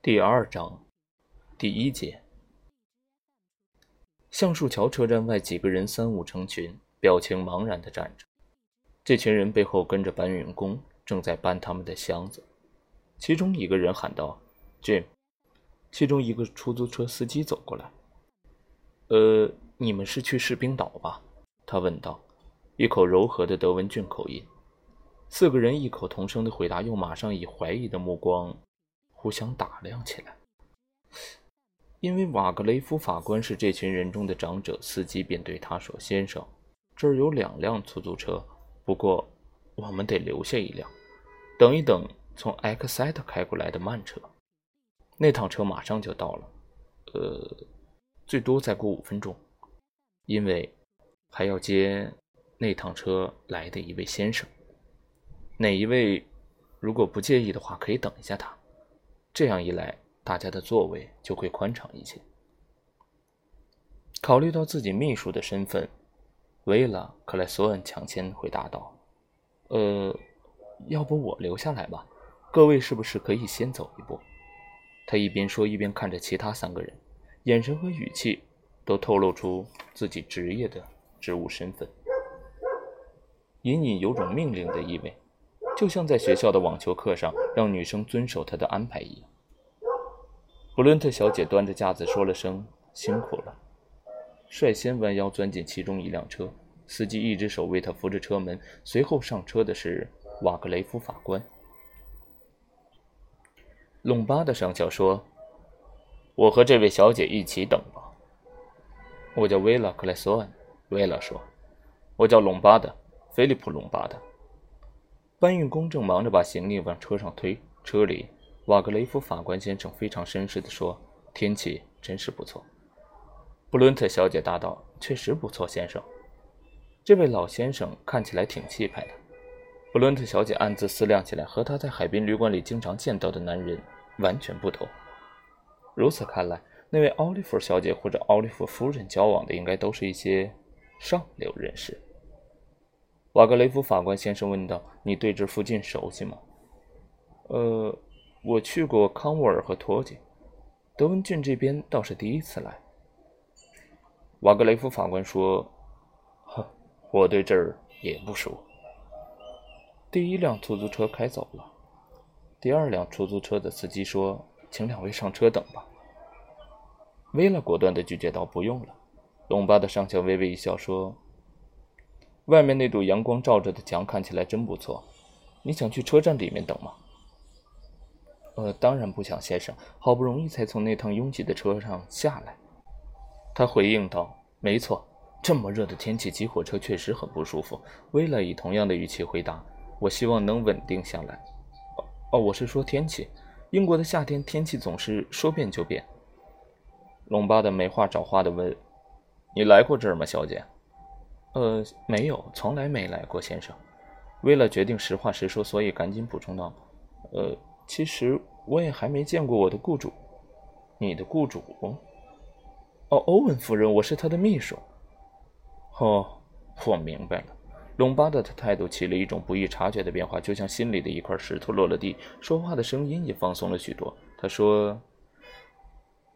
第二章，第一节。橡树桥车站外，几个人三五成群，表情茫然的站着。这群人背后跟着搬运工，正在搬他们的箱子。其中一个人喊道：“Jim。”其中一个出租车司机走过来：“呃，你们是去士兵岛吧？”他问道，一口柔和的德文郡口音。四个人异口同声的回答，又马上以怀疑的目光。互相打量起来，因为瓦格雷夫法官是这群人中的长者，司机便对他说：“先生，这儿有两辆出租车，不过我们得留下一辆，等一等从埃克塞特开过来的慢车。那趟车马上就到了，呃，最多再过五分钟，因为还要接那趟车来的一位先生。哪一位？如果不介意的话，可以等一下他。”这样一来，大家的座位就会宽敞一些。考虑到自己秘书的身份，维拉·克莱索恩抢先回答道：“呃，要不我留下来吧？各位是不是可以先走一步？”他一边说，一边看着其他三个人，眼神和语气都透露出自己职业的职务身份，隐隐有种命令的意味。就像在学校的网球课上，让女生遵守他的安排一样。布伦特小姐端着架子说了声“辛苦了”，率先弯腰钻进其中一辆车。司机一只手为她扶着车门。随后上车的是瓦格雷夫法官。隆巴的上校说：“我和这位小姐一起等吧。”我叫维拉·克莱索恩。维拉说：“我叫隆巴的，菲利普·隆巴的。”搬运工正忙着把行李往车上推。车里，瓦格雷夫法官先生非常绅士地说：“天气真是不错。”布伦特小姐答道：“确实不错，先生。”这位老先生看起来挺气派的。布伦特小姐暗自思量起来，和她在海滨旅馆里经常见到的男人完全不同。如此看来，那位奥利弗小姐或者奥利弗夫人交往的应该都是一些上流人士。瓦格雷夫法官先生问道：“你对这附近熟悉吗？”“呃，我去过康沃尔和托吉，德文郡这边倒是第一次来。”瓦格雷夫法官说：“哼，我对这儿也不熟。”第一辆出租车开走了。第二辆出租车的司机说：“请两位上车等吧。”威拉果断地拒绝道：“不用了。”隆巴的上校微微一笑说。外面那堵阳光照着的墙看起来真不错。你想去车站里面等吗？呃，当然不想，先生。好不容易才从那趟拥挤的车上下来。他回应道：“没错，这么热的天气挤火车确实很不舒服。”威勒以同样的语气回答：“我希望能稳定下来。”哦，我是说天气。英国的夏天天气总是说变就变。龙巴的没话找话的问：“你来过这儿吗，小姐？”呃，没有，从来没来过，先生。为了决定实话实说，所以赶紧补充道：“呃，其实我也还没见过我的雇主。你的雇主？哦，欧文夫人，我是他的秘书。哦，我明白了。”隆巴的态度起了一种不易察觉的变化，就像心里的一块石头落了地，说话的声音也放松了许多。他说：“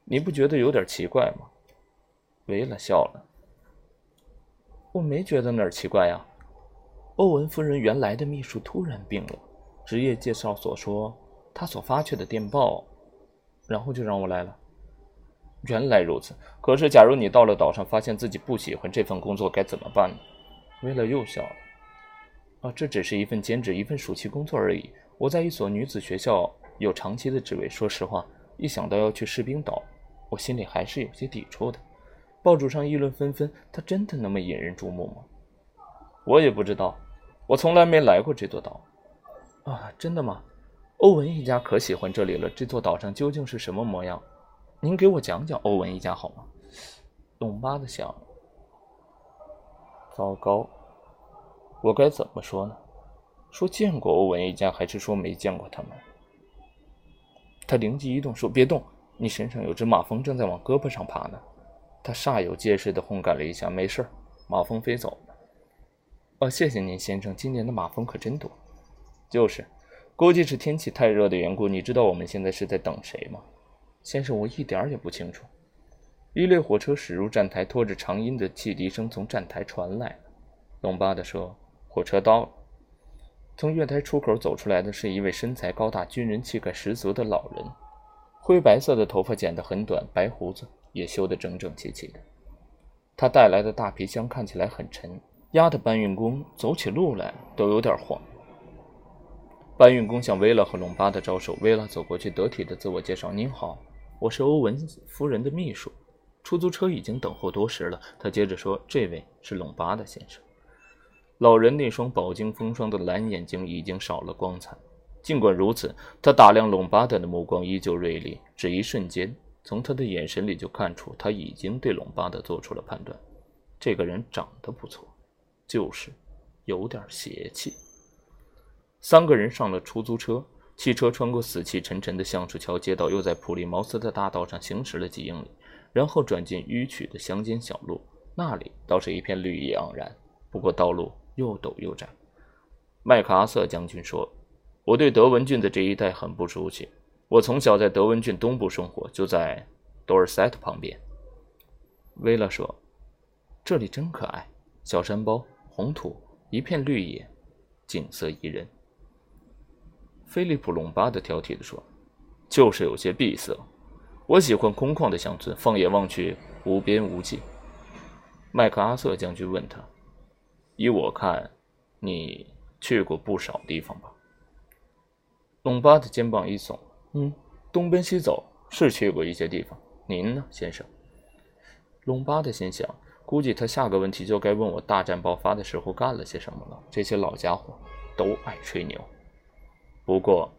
你不觉得有点奇怪吗？”维拉笑了。我没觉得哪儿奇怪呀。欧文夫人原来的秘书突然病了，职业介绍所说他所发去的电报，然后就让我来了。原来如此。可是，假如你到了岛上，发现自己不喜欢这份工作，该怎么办呢？威勒又笑了。啊，这只是一份兼职，一份暑期工作而已。我在一所女子学校有长期的职位。说实话，一想到要去士兵岛，我心里还是有些抵触的。报纸上议论纷纷，他真的那么引人注目吗？我也不知道，我从来没来过这座岛。啊，真的吗？欧文一家可喜欢这里了。这座岛上究竟是什么模样？您给我讲讲欧文一家好吗？董妈的想。糟糕，我该怎么说呢？说见过欧文一家，还是说没见过他们？他灵机一动说：“别动，你身上有只马蜂正在往胳膊上爬呢。”他煞有介事地轰干了一下，没事马蜂飞走了。哦，谢谢您，先生。今年的马蜂可真多。就是，估计是天气太热的缘故。你知道我们现在是在等谁吗？先生，我一点也不清楚。一列火车驶入站台，拖着长音的汽笛声从站台传来。隆巴的说：“火车到了。”从月台出口走出来的是一位身材高大、军人气概十足的老人，灰白色的头发剪得很短，白胡子也修得整整齐齐的。他带来的大皮箱看起来很沉，压得搬运工走起路来都有点晃。搬运工向威拉和隆巴德招手，威拉走过去，得体的自我介绍：“您好，我是欧文夫人的秘书。”出租车已经等候多时了。他接着说：“这位是隆巴的先生。”老人那双饱经风霜的蓝眼睛已经少了光彩。尽管如此，他打量隆巴德的目光依旧锐利。只一瞬间，从他的眼神里就看出他已经对隆巴德做出了判断：这个人长得不错，就是有点邪气。三个人上了出租车，汽车穿过死气沉沉的橡树桥街道，又在普利茅斯的大道上行驶了几英里。然后转进迂曲的乡间小路，那里倒是一片绿意盎然，不过道路又陡又窄。麦克阿瑟将军说：“我对德文郡的这一带很不熟悉。我从小在德文郡东部生活，就在多尔塞特旁边。”威拉说：“这里真可爱，小山包、红土，一片绿野，景色宜人。”菲利普·隆巴德挑剔地说：“就是有些闭塞。”我喜欢空旷的乡村，放眼望去无边无际。麦克阿瑟将军问他：“依我看，你去过不少地方吧？”隆巴的肩膀一耸：“嗯，东奔西走是去过一些地方。您呢，先生？”龙巴的心想：估计他下个问题就该问我大战爆发的时候干了些什么了。这些老家伙都爱吹牛。不过，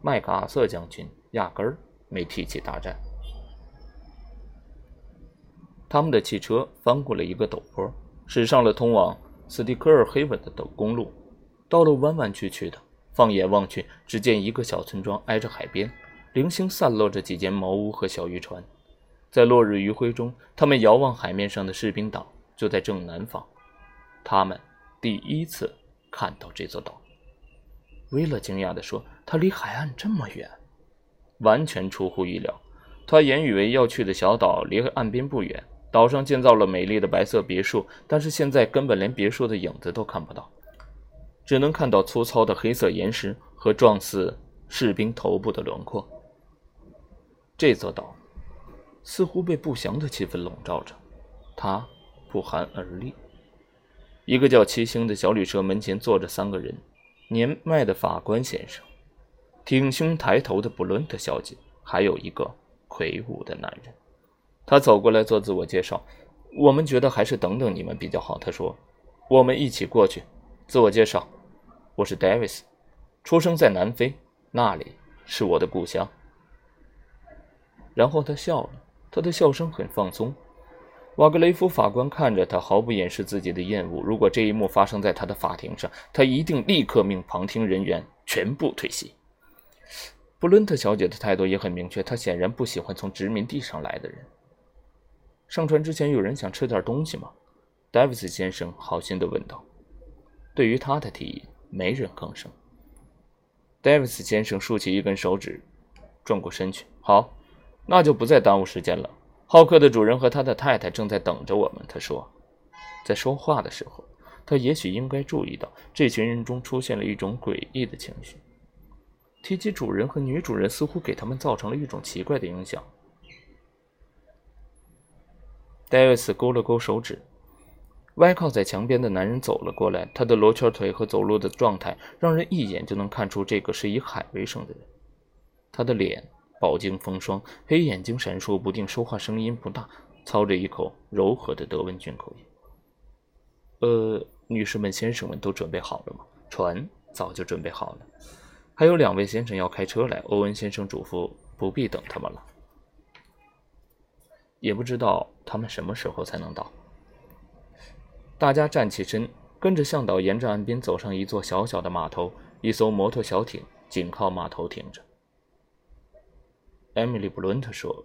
麦克阿瑟将军压根儿没提起大战。他们的汽车翻过了一个陡坡，驶上了通往斯蒂克尔黑文的陡公路。道路弯弯曲曲的，放眼望去，只见一个小村庄挨着海边，零星散落着几间茅屋和小渔船。在落日余晖中，他们遥望海面上的士兵岛，就在正南方。他们第一次看到这座岛。威勒惊讶地说：“它离海岸这么远，完全出乎意料。他原以为要去的小岛离岸边不远。”岛上建造了美丽的白色别墅，但是现在根本连别墅的影子都看不到，只能看到粗糙的黑色岩石和状似士兵头部的轮廓。这座岛似乎被不祥的气氛笼罩着，它不寒而栗。一个叫七星的小旅社门前坐着三个人：年迈的法官先生、挺胸抬头的布伦特小姐，还有一个魁梧的男人。他走过来做自我介绍，我们觉得还是等等你们比较好。他说：“我们一起过去。”自我介绍：“我是 Davis，出生在南非，那里是我的故乡。”然后他笑了，他的笑声很放松。瓦格雷夫法官看着他，毫不掩饰自己的厌恶。如果这一幕发生在他的法庭上，他一定立刻命旁听人员全部退席。布伦特小姐的态度也很明确，她显然不喜欢从殖民地上来的人。上船之前，有人想吃点东西吗？戴维斯先生好心地问道。对于他的提议，没人吭声。戴维斯先生竖起一根手指，转过身去。好，那就不再耽误时间了。好客的主人和他的太太正在等着我们。他说，在说话的时候，他也许应该注意到这群人中出现了一种诡异的情绪。提及主人和女主人，似乎给他们造成了一种奇怪的影响。戴维斯勾了勾手指，歪靠在墙边的男人走了过来。他的罗圈腿和走路的状态，让人一眼就能看出这个是以海为生的人。他的脸饱经风霜，黑眼睛闪烁不定，说话声音不大，操着一口柔和的德文郡口音。呃，女士们、先生们都准备好了吗？船早就准备好了，还有两位先生要开车来。欧文先生嘱咐不必等他们了。也不知道他们什么时候才能到。大家站起身，跟着向导沿着岸边走上一座小小的码头。一艘摩托小艇紧靠码头停着。艾米丽·布伦特说：“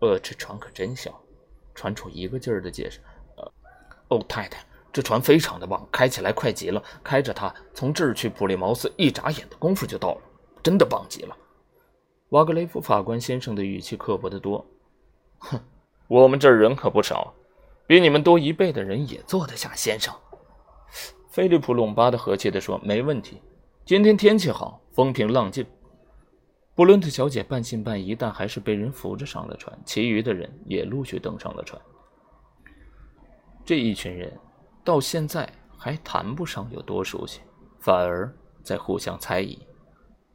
呃，这船可真小。”船主一个劲儿的解释：“呃，哦，太太，这船非常的棒，开起来快极了。开着它从这儿去普利茅斯，一眨眼的功夫就到了，真的棒极了。”瓦格雷夫法官先生的语气刻薄得多。哼，我们这儿人可不少，比你们多一倍的人也坐得下，先生。菲利普·隆巴德和气地说：“没问题，今天天气好，风平浪静。”布伦特小姐半信半疑，但还是被人扶着上了船。其余的人也陆续登上了船。这一群人到现在还谈不上有多熟悉，反而在互相猜疑。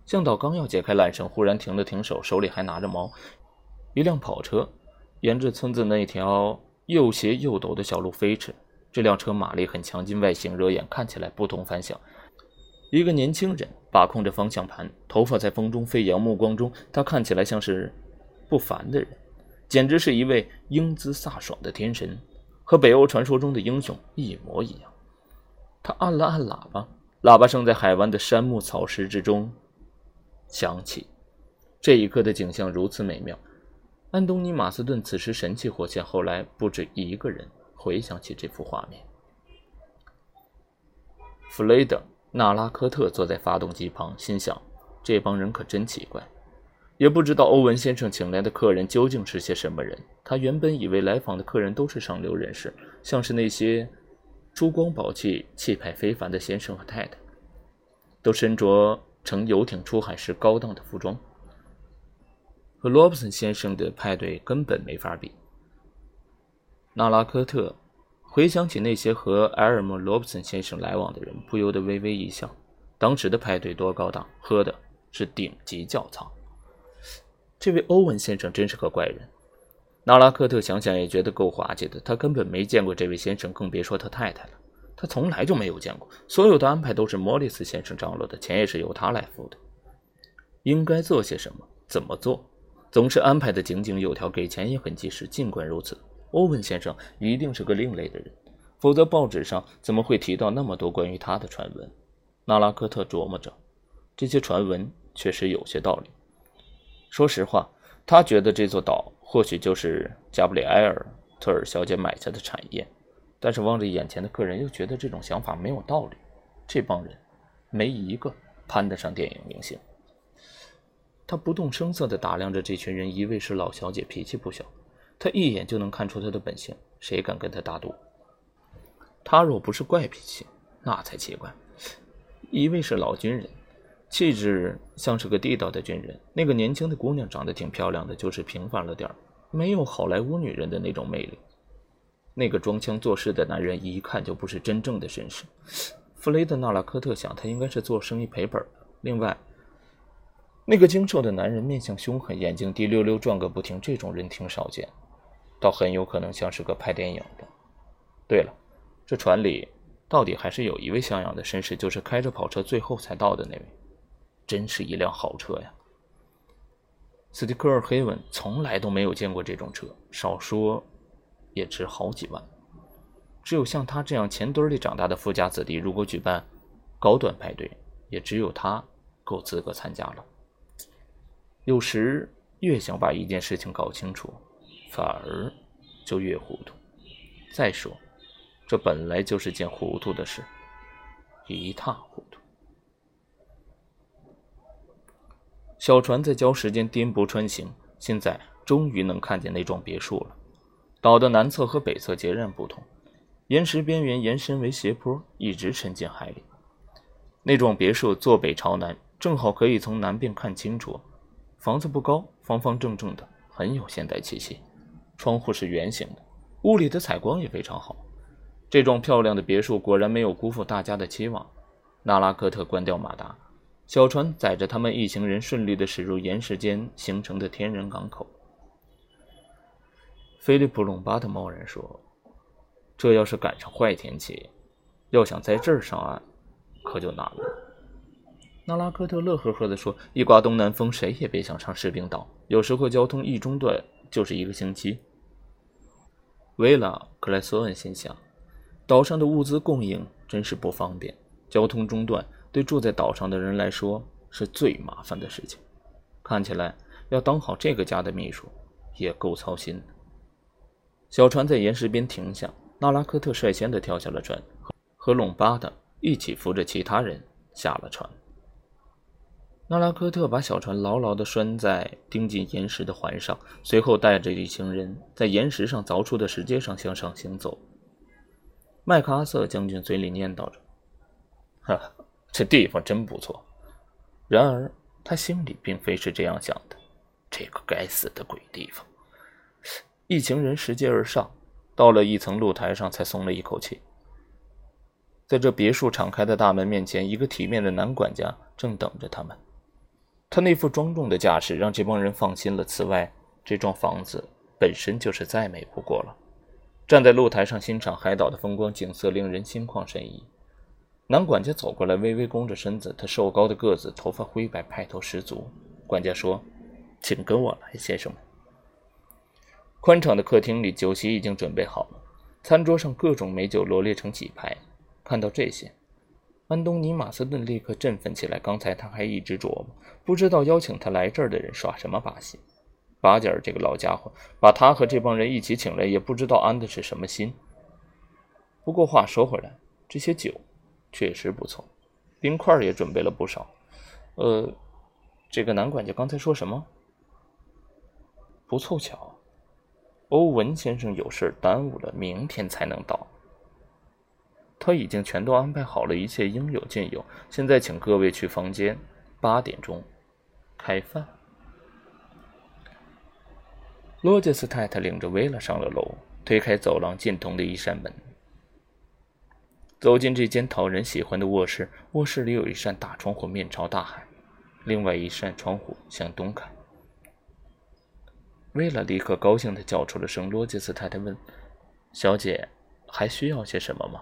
向导刚要解开缆绳，忽然停了停手，手里还拿着矛。一辆跑车沿着村子那条又斜又陡的小路飞驰。这辆车马力很强劲，外形惹眼，看起来不同凡响。一个年轻人把控着方向盘，头发在风中飞扬，目光中他看起来像是不凡的人，简直是一位英姿飒爽的天神，和北欧传说中的英雄一模一样。他按了按喇叭，喇叭声在海湾的山木草石之中。响起，这一刻的景象如此美妙。安东尼·马斯顿此时神气活现，后来不止一个人回想起这幅画面。弗雷德·纳拉科特坐在发动机旁，心想：这帮人可真奇怪，也不知道欧文先生请来的客人究竟是些什么人。他原本以为来访的客人都是上流人士，像是那些珠光宝气、气派非凡的先生和太太，都身着。乘游艇出海时高档的服装，和罗伯森先生的派对根本没法比。纳拉科特回想起那些和埃尔莫·罗伯森先生来往的人，不由得微微一笑。当时的派对多高档，喝的是顶级窖藏。这位欧文先生真是个怪人。纳拉科特想想也觉得够滑稽的，他根本没见过这位先生，更别说他太太了。他从来就没有见过，所有的安排都是莫里斯先生张罗的，钱也是由他来付的。应该做些什么，怎么做，总是安排的井井有条，给钱也很及时。尽管如此，欧文先生一定是个另类的人，否则报纸上怎么会提到那么多关于他的传闻？纳拉科特琢磨着，这些传闻确实有些道理。说实话，他觉得这座岛或许就是加布里埃尔特尔小姐买下的产业。但是望着眼前的客人，又觉得这种想法没有道理。这帮人没一个攀得上电影明星。他不动声色地打量着这群人，一位是老小姐，脾气不小，他一眼就能看出她的本性，谁敢跟她打赌？她若不是怪脾气，那才奇怪。一位是老军人，气质像是个地道的军人。那个年轻的姑娘长得挺漂亮的，就是平凡了点没有好莱坞女人的那种魅力。那个装腔作势的男人一看就不是真正的绅士。弗雷德·纳拉科特想，他应该是做生意赔本的。另外，那个精瘦的男人面相凶狠，眼睛滴溜溜转个不停，这种人挺少见，倒很有可能像是个拍电影的。对了，这船里到底还是有一位像样的绅士，就是开着跑车最后才到的那位，真是一辆好车呀！斯蒂克尔·黑文从来都没有见过这种车，少说。也值好几万。只有像他这样钱堆里长大的富家子弟，如果举办高端派对，也只有他够资格参加了。有时越想把一件事情搞清楚，反而就越糊涂。再说，这本来就是件糊涂的事，一塌糊涂。小船在礁石间颠簸穿行，现在终于能看见那幢别墅了。岛的南侧和北侧截然不同，岩石边缘延伸为斜坡，一直沉进海里。那幢别墅坐北朝南，正好可以从南边看清楚。房子不高，方方正正的，很有现代气息。窗户是圆形的，屋里的采光也非常好。这幢漂亮的别墅果然没有辜负大家的期望。纳拉科特关掉马达，小船载着他们一行人顺利地驶入岩石间形成的天然港口。菲利普·隆巴特贸然说：“这要是赶上坏天气，要想在这儿上岸，可就难了。”纳拉科特乐呵呵地说：“一刮东南风，谁也别想上士兵岛。有时候交通一中断，就是一个星期。”维拉·克莱索恩心想：“岛上的物资供应真是不方便，交通中断对住在岛上的人来说是最麻烦的事情。看起来要当好这个家的秘书，也够操心的。”小船在岩石边停下，纳拉科特率先的跳下了船，和隆巴的一起扶着其他人下了船。纳拉科特把小船牢牢地拴在钉进岩石的环上，随后带着一行人在岩石上凿出的石阶上向上行走。麦克阿瑟将军嘴里念叨着：“哈，这地方真不错。”然而他心里并非是这样想的。这个该死的鬼地方！一行人拾阶而上，到了一层露台上，才松了一口气。在这别墅敞开的大门面前，一个体面的男管家正等着他们。他那副庄重的架势让这帮人放心了。此外，这幢房子本身就是再美不过了。站在露台上欣赏海岛的风光景色，令人心旷神怡。男管家走过来，微微弓着身子。他瘦高的个子，头发灰白，派头十足。管家说。请跟我来，先生们。宽敞的客厅里，酒席已经准备好了，餐桌上各种美酒罗列成几排。看到这些，安东尼·马斯顿立刻振奋起来。刚才他还一直琢磨，不知道邀请他来这儿的人耍什么把戏。巴吉尔这个老家伙，把他和这帮人一起请来，也不知道安的是什么心。不过话说回来，这些酒确实不错，冰块也准备了不少。呃，这个男管家刚才说什么？不凑巧，欧文先生有事耽误了，明天才能到。他已经全都安排好了，一切应有尽有。现在请各位去房间，八点钟开饭。罗杰斯太太领着维拉上了楼，推开走廊尽头的一扇门，走进这间讨人喜欢的卧室。卧室里有一扇大窗户面朝大海，另外一扇窗户向东开。薇拉立刻高兴地叫出了声，罗杰斯太太问：“小姐，还需要些什么吗？”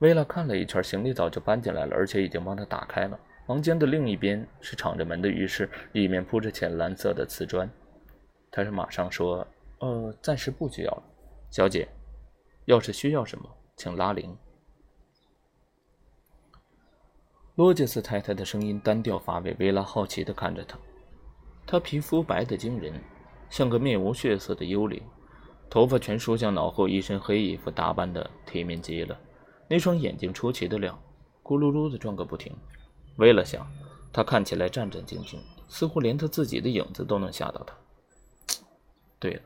薇拉看了一圈，行李早就搬进来了，而且已经帮他打开了。房间的另一边是敞着门的浴室，里面铺着浅蓝色的瓷砖。他是马上说：“呃，暂时不需要了，小姐，要是需要什么，请拉铃。”罗杰斯太太的声音单调乏味，薇拉好奇地看着他。他皮肤白得惊人，像个面无血色的幽灵，头发全梳向脑后，一身黑衣服打扮的体面极了。那双眼睛出奇的亮，咕噜噜的转个不停。为了想，他看起来战战兢兢，似乎连他自己的影子都能吓到他。对了，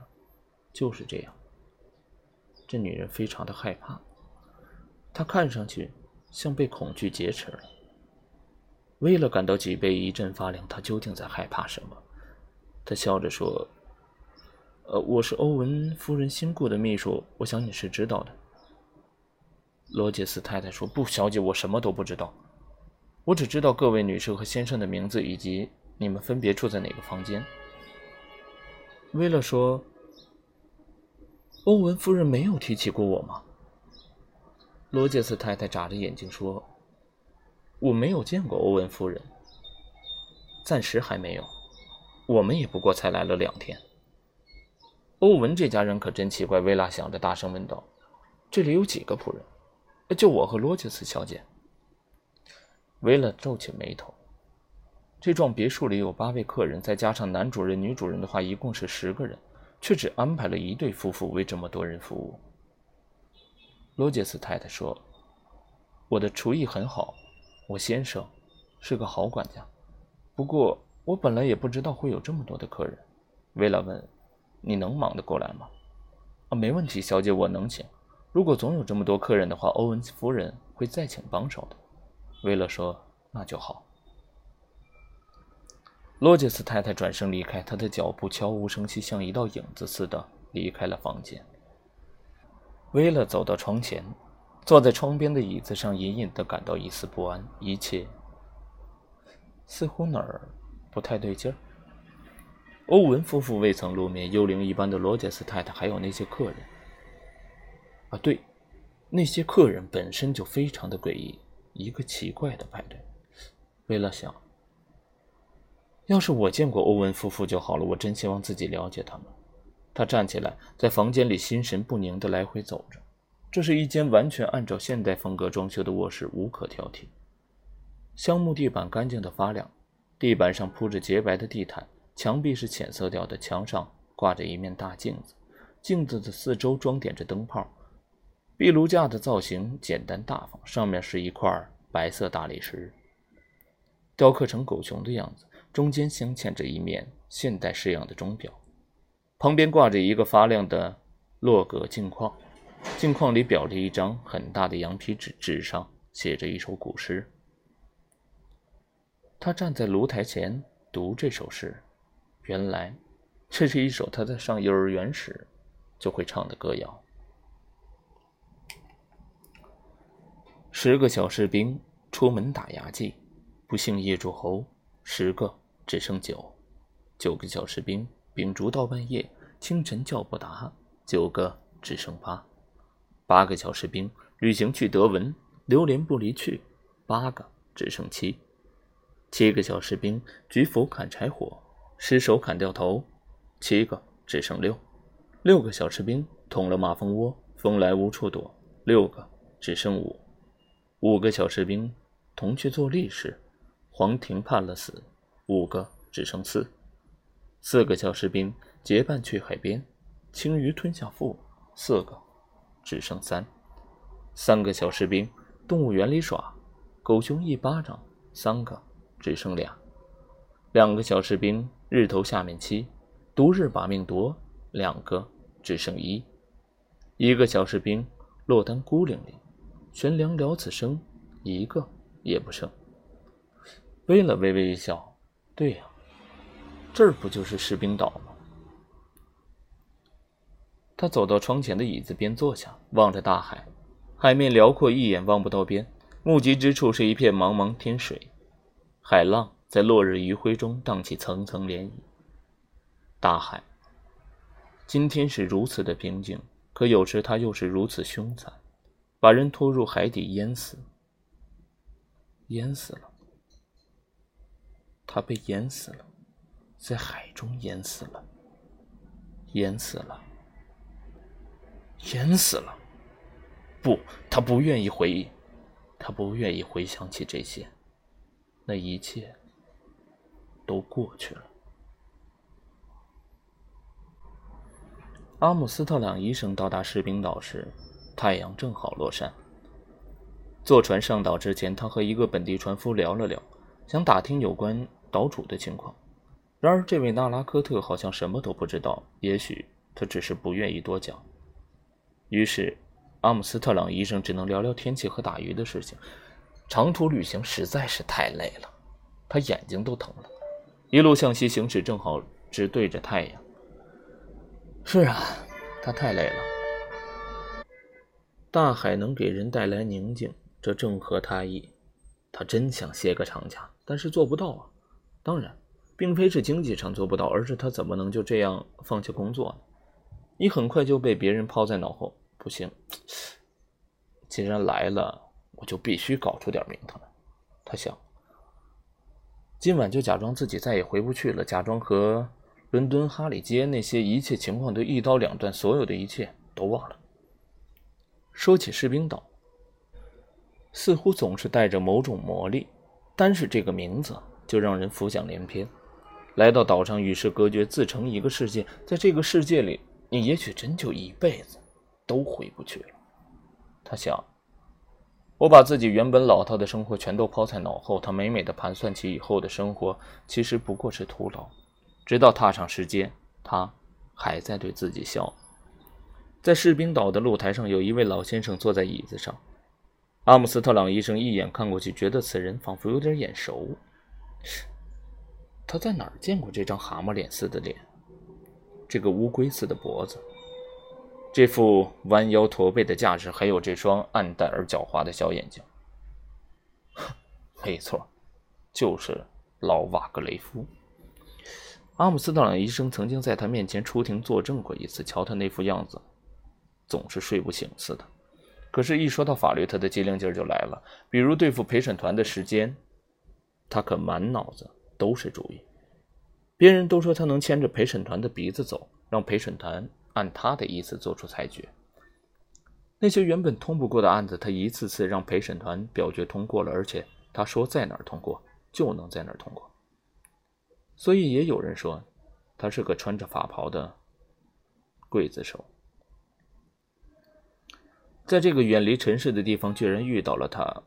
就是这样。这女人非常的害怕，她看上去像被恐惧劫持了。为了感到脊背一阵发凉，她究竟在害怕什么？他笑着说：“呃，我是欧文夫人新雇的秘书，我想你是知道的。”罗杰斯太太说：“不，小姐，我什么都不知道，我只知道各位女士和先生的名字以及你们分别住在哪个房间。”威勒说：“欧文夫人没有提起过我吗？”罗杰斯太太眨着眼睛说：“我没有见过欧文夫人，暂时还没有。”我们也不过才来了两天。欧文这家人可真奇怪，薇拉想着，大声问道：“这里有几个仆人？”“就我和罗杰斯小姐。”薇拉皱起眉头。这幢别墅里有八位客人，再加上男主人、女主人的话，一共是十个人，却只安排了一对夫妇为这么多人服务。罗杰斯太太说：“我的厨艺很好，我先生是个好管家，不过……”我本来也不知道会有这么多的客人，薇拉问：“你能忙得过来吗？”“啊，没问题，小姐，我能请。如果总有这么多客人的话，欧文夫人会再请帮手的。”薇拉说：“那就好。”罗杰斯太太转身离开，她的脚步悄无声息，像一道影子似的离开了房间。薇拉走到窗前，坐在窗边的椅子上，隐隐的感到一丝不安，一切似乎哪儿……不太对劲儿。欧文夫妇未曾露面，幽灵一般的罗杰斯太太，还有那些客人。啊，对，那些客人本身就非常的诡异，一个奇怪的派对。为了想，要是我见过欧文夫妇就好了。我真希望自己了解他们。他站起来，在房间里心神不宁的来回走着。这是一间完全按照现代风格装修的卧室，无可挑剔。香木地板干净的发亮。地板上铺着洁白的地毯，墙壁是浅色调的，墙上挂着一面大镜子，镜子的四周装点着灯泡。壁炉架的造型简单大方，上面是一块白色大理石。雕刻成狗熊的样子，中间镶嵌着一面现代式样的钟表，旁边挂着一个发亮的洛格镜框，镜框里裱着一张很大的羊皮纸，纸上写着一首古诗。他站在炉台前读这首诗，原来这是一首他在上幼儿园时就会唱的歌谣。十个小士兵出门打牙祭，不幸噎住喉，十个只剩九。九个小士兵秉烛到半夜，清晨叫不答，九个只剩八。八个小士兵旅行去德文，流连不离去，八个只剩七。七个小士兵举斧砍柴火，失手砍掉头，七个只剩六。六个小士兵捅了马蜂窝，蜂来无处躲，六个只剩五。五个小士兵同去做力士，黄庭判了死，五个只剩四。四个小士兵结伴去海边，青鱼吞下腹，四个只剩三。三个小士兵动物园里耍，狗熊一巴掌，三个只剩俩。两个小士兵日头下面漆，毒日把命夺，两个只剩一。一个小士兵落单孤零零。悬梁了此生，一个也不剩。威勒微微一笑：“对呀，这儿不就是士兵岛吗？”他走到窗前的椅子边坐下，望着大海，海面辽阔，一眼望不到边，目及之处是一片茫茫天水，海浪在落日余晖中荡起层层涟漪。大海，今天是如此的平静，可有时它又是如此凶残。把人拖入海底淹死，淹死了。他被淹死了，在海中淹死了，淹死了，淹死了。不，他不愿意回忆，他不愿意回想起这些，那一切都过去了。阿姆斯特朗医生到达士兵岛时。太阳正好落山。坐船上岛之前，他和一个本地船夫聊了聊，想打听有关岛主的情况。然而，这位纳拉科特好像什么都不知道，也许他只是不愿意多讲。于是，阿姆斯特朗医生只能聊聊天气和打鱼的事情。长途旅行实在是太累了，他眼睛都疼了。一路向西行驶，正好直对着太阳。是啊，他太累了。大海能给人带来宁静，这正合他意。他真想歇个长假，但是做不到啊。当然，并非是经济上做不到，而是他怎么能就这样放弃工作呢？你很快就被别人抛在脑后。不行，既然来了，我就必须搞出点名堂来。他想，今晚就假装自己再也回不去了，假装和伦敦哈里街那些一切情况都一刀两断，所有的一切都忘了。说起士兵岛，似乎总是带着某种魔力，单是这个名字就让人浮想联翩。来到岛上与世隔绝，自成一个世界，在这个世界里，你也许真就一辈子都回不去了。他想，我把自己原本老套的生活全都抛在脑后，他美美的盘算起以后的生活，其实不过是徒劳。直到踏上世界，他还在对自己笑。在士兵岛的露台上，有一位老先生坐在椅子上。阿姆斯特朗医生一眼看过去，觉得此人仿佛有点眼熟。他在哪儿见过这张蛤蟆脸似的脸？这个乌龟似的脖子？这副弯腰驼背的架势？还有这双暗淡而狡猾的小眼睛？没错，就是老瓦格雷夫。阿姆斯特朗医生曾经在他面前出庭作证过一次。瞧他那副样子。总是睡不醒似的，可是，一说到法律，他的机灵劲儿就来了。比如对付陪审团的时间，他可满脑子都是主意。别人都说他能牵着陪审团的鼻子走，让陪审团按他的意思做出裁决。那些原本通不过的案子，他一次次让陪审团表决通过了，而且他说在哪儿通过就能在哪儿通过。所以，也有人说他是个穿着法袍的刽子手。在这个远离尘世的地方，居然遇到了他，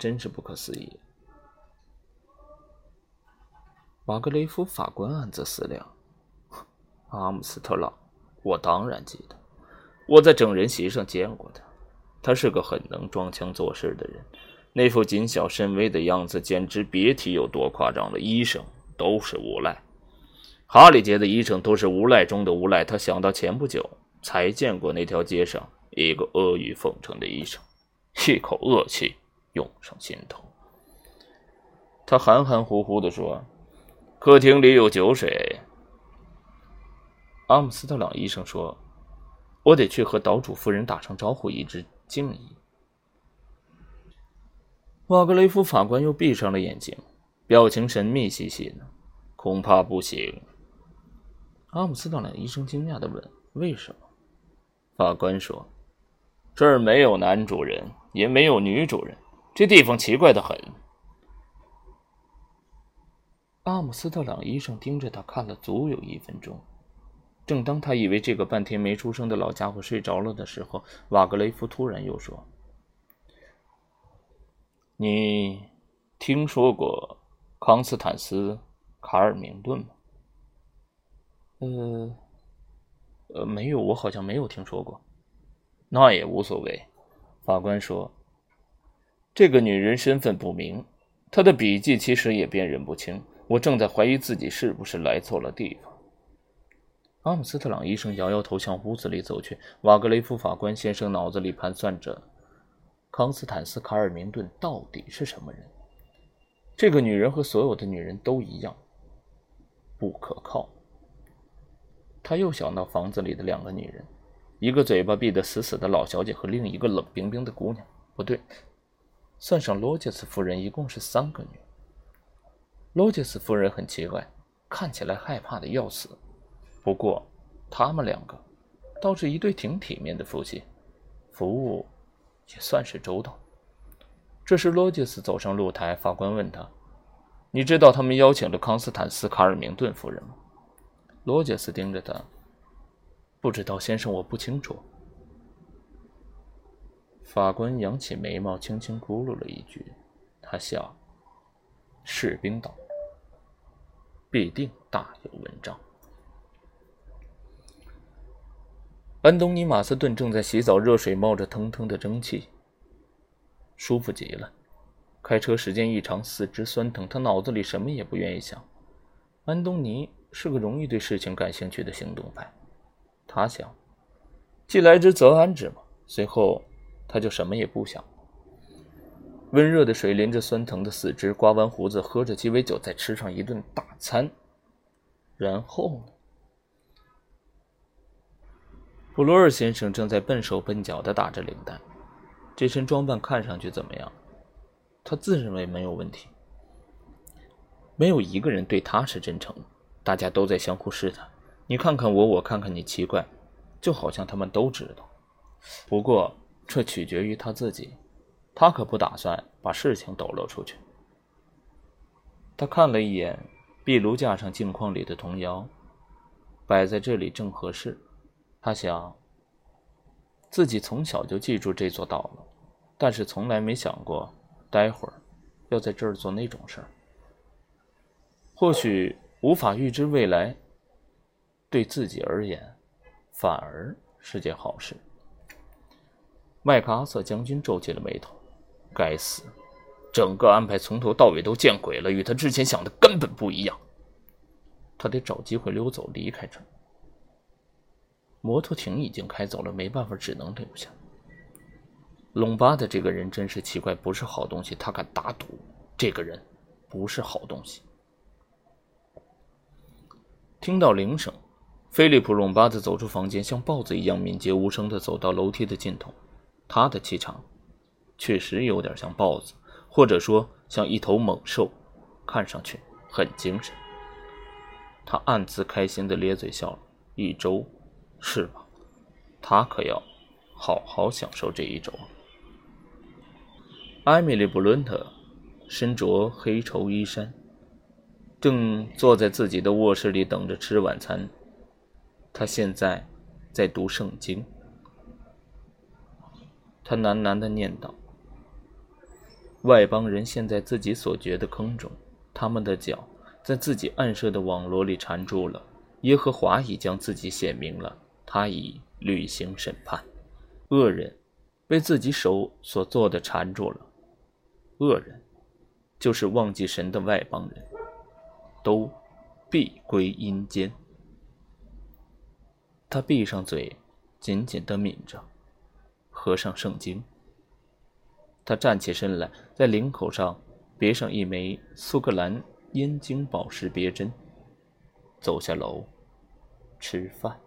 真是不可思议。瓦格雷夫法官暗自思量：“阿姆斯特朗，我当然记得，我在整人席上见过他。他是个很能装腔作势的人，那副谨小慎微的样子，简直别提有多夸张了。医生都是无赖，哈里街的医生都是无赖中的无赖。他想到前不久才见过那条街上一个阿谀奉承的医生，一口恶气涌上心头。他含含糊糊地说。”客厅里有酒水。阿姆斯特朗医生说：“我得去和岛主夫人打声招呼，以致敬意。”瓦格雷夫法官又闭上了眼睛，表情神秘兮兮的。恐怕不行。阿姆斯特朗医生惊讶的问：“为什么？”法官说：“这儿没有男主人，也没有女主人，这地方奇怪的很。”阿姆斯特朗医生盯着他看了足有一分钟。正当他以为这个半天没出声的老家伙睡着了的时候，瓦格雷夫突然又说：“你听说过康斯坦斯·卡尔明顿吗？”“呃，呃，没有，我好像没有听说过。”“那也无所谓。”法官说：“这个女人身份不明，她的笔迹其实也辨认不清。”我正在怀疑自己是不是来错了地方。阿姆斯特朗医生摇摇头，向屋子里走去。瓦格雷夫法官先生脑子里盘算着：康斯坦斯·卡尔明顿到底是什么人？这个女人和所有的女人都一样，不可靠。他又想到房子里的两个女人：一个嘴巴闭得死死的老小姐和另一个冷冰冰的姑娘。不对，算上罗杰斯夫人，一共是三个女。罗杰斯夫人很奇怪，看起来害怕的要死。不过，他们两个倒是一对挺体面的夫妻，服务也算是周到。这时，罗杰斯走上露台，法官问他：“你知道他们邀请了康斯坦斯·卡尔明顿夫人吗？”罗杰斯盯着他：“不知道，先生，我不清楚。”法官扬起眉毛，轻轻咕噜了一句，他笑：“士兵道。”必定大有文章。安东尼·马斯顿正在洗澡，热水冒着腾腾的蒸汽，舒服极了。开车时间一长，四肢酸疼，他脑子里什么也不愿意想。安东尼是个容易对事情感兴趣的行动派，他想，既来之则安之嘛。随后，他就什么也不想。温热的水淋着酸疼的四肢，刮完胡子，喝着鸡尾酒，再吃上一顿大餐，然后呢？布罗尔先生正在笨手笨脚的打着领带，这身装扮看上去怎么样？他自认为没有问题，没有一个人对他是真诚的，大家都在相互试探，你看看我，我看看你，奇怪，就好像他们都知道。不过这取决于他自己。他可不打算把事情抖露出去。他看了一眼壁炉架上镜框里的童谣，摆在这里正合适。他想，自己从小就记住这座岛了，但是从来没想过待会儿要在这儿做那种事儿。或许无法预知未来，对自己而言反而是件好事。麦克阿瑟将军皱起了眉头。该死！整个安排从头到尾都见鬼了，与他之前想的根本不一样。他得找机会溜走，离开这儿。摩托艇已经开走了，没办法，只能留下。隆巴的这个人真是奇怪，不是好东西。他敢打赌，这个人不是好东西。听到铃声，菲利普·隆巴的走出房间，像豹子一样敏捷无声的走到楼梯的尽头。他的气场。确实有点像豹子，或者说像一头猛兽，看上去很精神。他暗自开心的咧嘴笑了。一周，是吧？他可要好好享受这一周。艾米丽·布伦特身着黑绸衣衫，正坐在自己的卧室里等着吃晚餐。他现在在读圣经。他喃喃的念叨。外邦人陷在自己所掘的坑中，他们的脚在自己暗设的网罗里缠住了。耶和华已将自己显明了，他已履行审判。恶人被自己手所做的缠住了。恶人就是忘记神的外邦人，都必归阴间。他闭上嘴，紧紧地抿着，合上圣经。他站起身来，在领口上别上一枚苏格兰燕京宝石别针，走下楼吃饭。